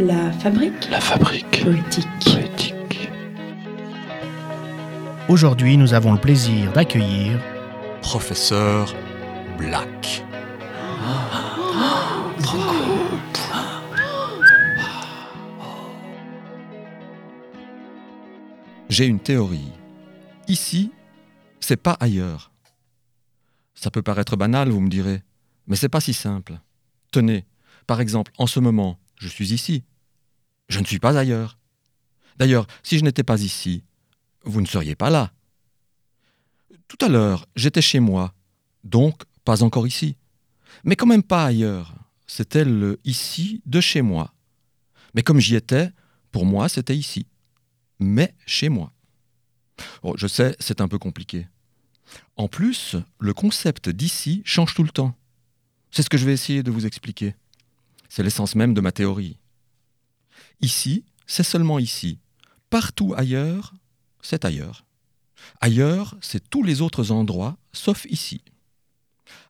La fabrique La fabrique poétique. poétique. Aujourd'hui, nous avons le plaisir d'accueillir Professeur Black. J'ai une théorie. Ici, c'est pas ailleurs. Ça peut paraître banal, vous me direz, mais c'est pas si simple. Tenez, par exemple, en ce moment, je suis ici. Je ne suis pas ailleurs. D'ailleurs, si je n'étais pas ici, vous ne seriez pas là. Tout à l'heure, j'étais chez moi, donc pas encore ici. Mais quand même pas ailleurs. C'était le ici de chez moi. Mais comme j'y étais, pour moi, c'était ici. Mais chez moi. Oh, je sais, c'est un peu compliqué. En plus, le concept d'ici change tout le temps. C'est ce que je vais essayer de vous expliquer. C'est l'essence même de ma théorie. Ici, c'est seulement ici. Partout ailleurs, c'est ailleurs. Ailleurs, c'est tous les autres endroits, sauf ici.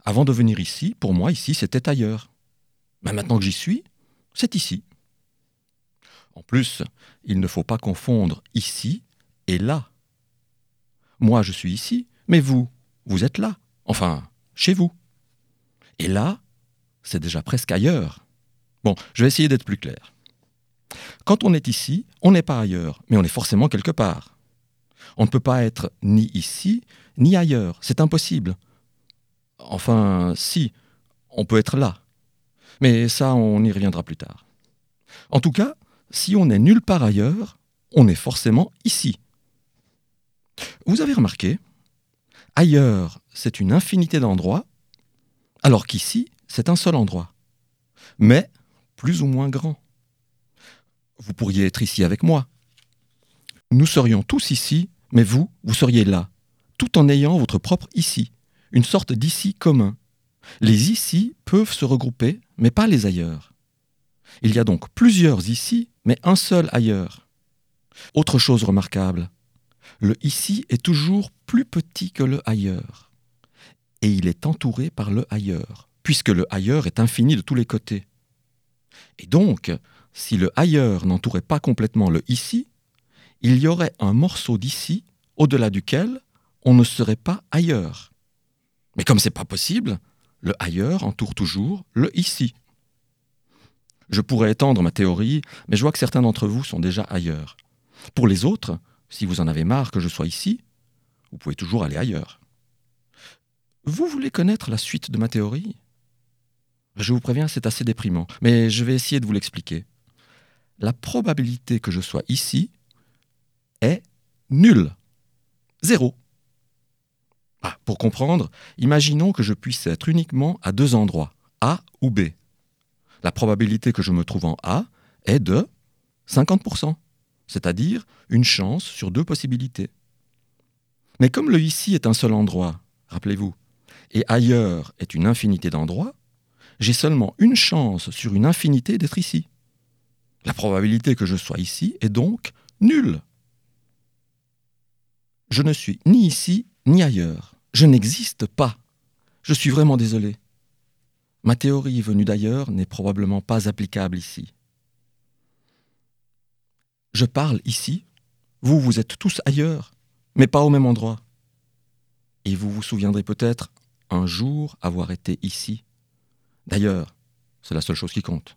Avant de venir ici, pour moi, ici, c'était ailleurs. Mais maintenant que j'y suis, c'est ici. En plus, il ne faut pas confondre ici et là. Moi, je suis ici, mais vous, vous êtes là. Enfin, chez vous. Et là, c'est déjà presque ailleurs. Bon, je vais essayer d'être plus clair. Quand on est ici, on n'est pas ailleurs, mais on est forcément quelque part. On ne peut pas être ni ici, ni ailleurs. C'est impossible. Enfin, si, on peut être là. Mais ça, on y reviendra plus tard. En tout cas, si on n'est nulle part ailleurs, on est forcément ici. Vous avez remarqué, ailleurs, c'est une infinité d'endroits, alors qu'ici, c'est un seul endroit, mais plus ou moins grand. Vous pourriez être ici avec moi. Nous serions tous ici, mais vous, vous seriez là, tout en ayant votre propre ici, une sorte d'ici commun. Les ici peuvent se regrouper, mais pas les ailleurs. Il y a donc plusieurs ici, mais un seul ailleurs. Autre chose remarquable, le ici est toujours plus petit que le ailleurs. Et il est entouré par le ailleurs, puisque le ailleurs est infini de tous les côtés. Et donc, si le ailleurs n'entourait pas complètement le ici, il y aurait un morceau d'ici au-delà duquel on ne serait pas ailleurs. Mais comme c'est pas possible, le ailleurs entoure toujours le ici. Je pourrais étendre ma théorie, mais je vois que certains d'entre vous sont déjà ailleurs. Pour les autres, si vous en avez marre que je sois ici, vous pouvez toujours aller ailleurs. Vous voulez connaître la suite de ma théorie? Je vous préviens, c'est assez déprimant, mais je vais essayer de vous l'expliquer. La probabilité que je sois ici est nulle. Zéro. Ah, pour comprendre, imaginons que je puisse être uniquement à deux endroits, A ou B. La probabilité que je me trouve en A est de 50%, c'est-à-dire une chance sur deux possibilités. Mais comme le ici est un seul endroit, rappelez-vous, et ailleurs est une infinité d'endroits, j'ai seulement une chance sur une infinité d'être ici. La probabilité que je sois ici est donc nulle. Je ne suis ni ici ni ailleurs. Je n'existe pas. Je suis vraiment désolé. Ma théorie venue d'ailleurs n'est probablement pas applicable ici. Je parle ici, vous, vous êtes tous ailleurs, mais pas au même endroit. Et vous vous souviendrez peut-être un jour avoir été ici. D'ailleurs, c'est la seule chose qui compte.